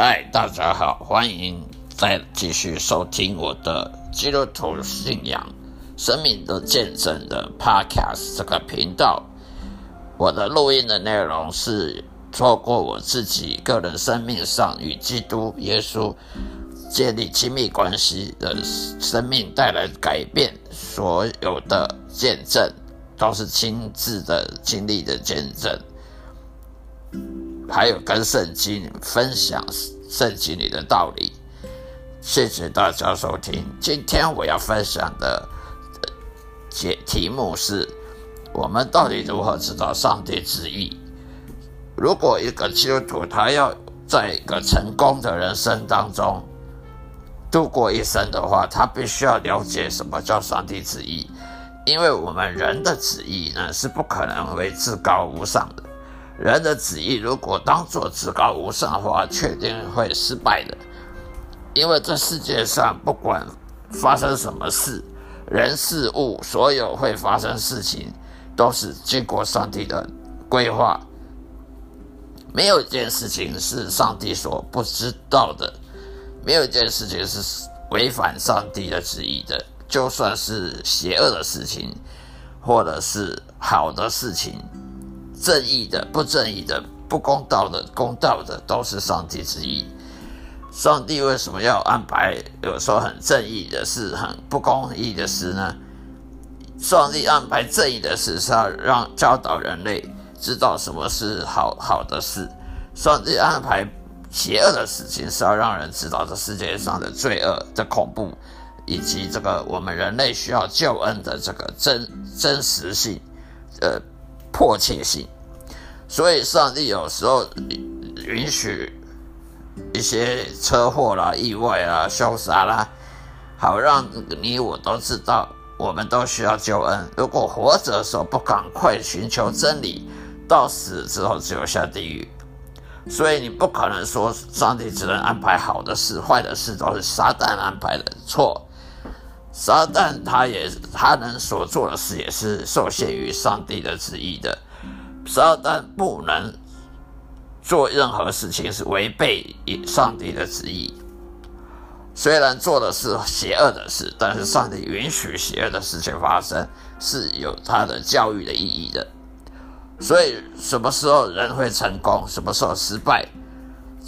嗨，大家好，欢迎再继续收听我的基督徒信仰生命的见证的 Podcast 这个频道。我的录音的内容是透过我自己个人生命上与基督耶稣建立亲密关系的生命带来改变，所有的见证都是亲自的经历的见证。还有跟圣经分享圣经里的道理，谢谢大家收听。今天我要分享的节题目是：我们到底如何知道上帝旨意？如果一个基督徒他要在一个成功的人生当中度过一生的话，他必须要了解什么叫上帝旨意，因为我们人的旨意呢是不可能为至高无上的。人的旨意如果当作至高无上的话，确定会失败的。因为这世界上不管发生什么事，人事物所有会发生事情，都是经过上帝的规划。没有一件事情是上帝所不知道的，没有一件事情是违反上帝的旨意的。就算是邪恶的事情，或者是好的事情。正义的、不正义的、不公道的、公道的，都是上帝之意。上帝为什么要安排有时候很正义的事、很不公义的事呢？上帝安排正义的事是要让教导人类知道什么是好好的事；上帝安排邪恶的事情是要让人知道这世界上的罪恶的恐怖，以及这个我们人类需要救恩的这个真真实性，呃。迫切性，所以上帝有时候允许一些车祸啦、意外啦、凶杀啦，好让你我都知道，我们都需要救恩。如果活着的时候不赶快寻求真理，到死之后只有下地狱。所以你不可能说上帝只能安排好的事，坏的事都是撒旦安排的错。撒旦他也他能所做的事也是受限于上帝的旨意的。撒旦不能做任何事情是违背上帝的旨意。虽然做的是邪恶的事，但是上帝允许邪恶的事情发生是有他的教育的意义的。所以什么时候人会成功，什么时候失败？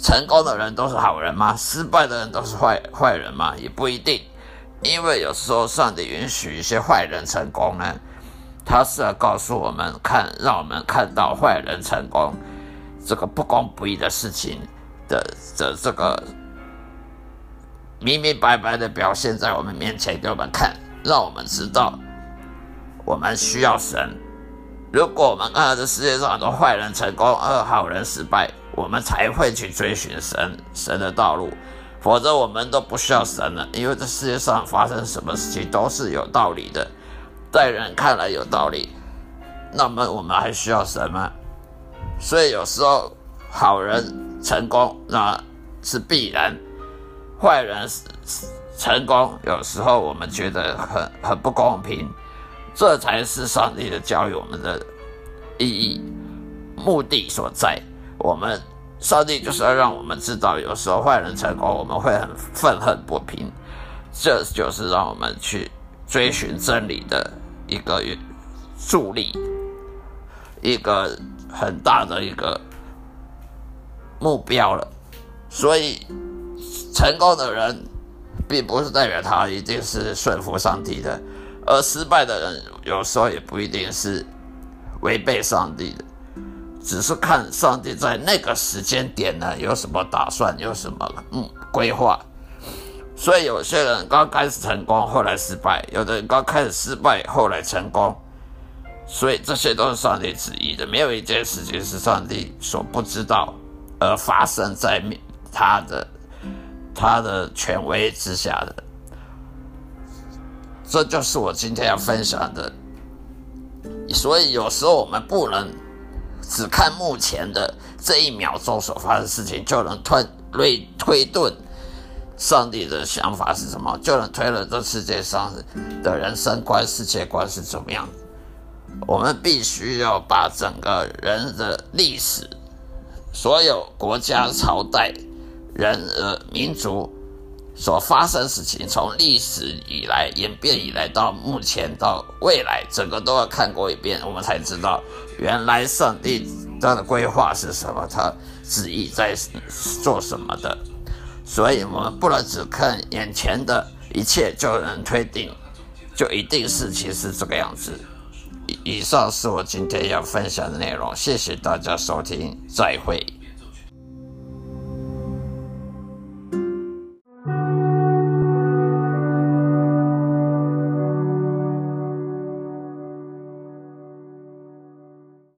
成功的人都是好人吗？失败的人都是坏坏人吗？也不一定。因为有时候上帝允许一些坏人成功呢，他是要告诉我们看，让我们看到坏人成功这个不公不义的事情的的这个明明白白的表现在我们面前给我们看，让我们知道我们需要神。如果我们看到这世界上很多坏人成功，而好人失败，我们才会去追寻神神的道路。否则我们都不需要神了，因为这世界上发生什么事情都是有道理的，在人看来有道理，那么我们还需要神吗？所以有时候好人成功那是必然，坏人成功有时候我们觉得很很不公平，这才是上帝的教育我们的意义目的所在，我们。上帝就是要让我们知道，有时候坏人成功，我们会很愤恨不平。这就是让我们去追寻真理的一个助力，一个很大的一个目标了。所以，成功的人并不是代表他一定是顺服上帝的，而失败的人有时候也不一定是违背上帝的。只是看上帝在那个时间点呢有什么打算，有什么嗯规划。所以有些人刚开始成功，后来失败；有的人刚开始失败，后来成功。所以这些都是上帝旨意的，没有一件事情是上帝所不知道而发生在他的他的权威之下的。这就是我今天要分享的。所以有时候我们不能。只看目前的这一秒钟所发生的事情，就能推推推断上帝的想法是什么，就能推论这世界上的人生观、世界观是怎么样我们必须要把整个人的历史、所有国家朝代人呃民族所发生事情，从历史以来演变以来到目前到未来，整个都要看过一遍，我们才知道原来上帝他的规划是什么，他旨意在做什么的。所以，我们不能只看眼前的一切就能推定，就一定是其实这个样子。以上是我今天要分享的内容，谢谢大家收听，再会。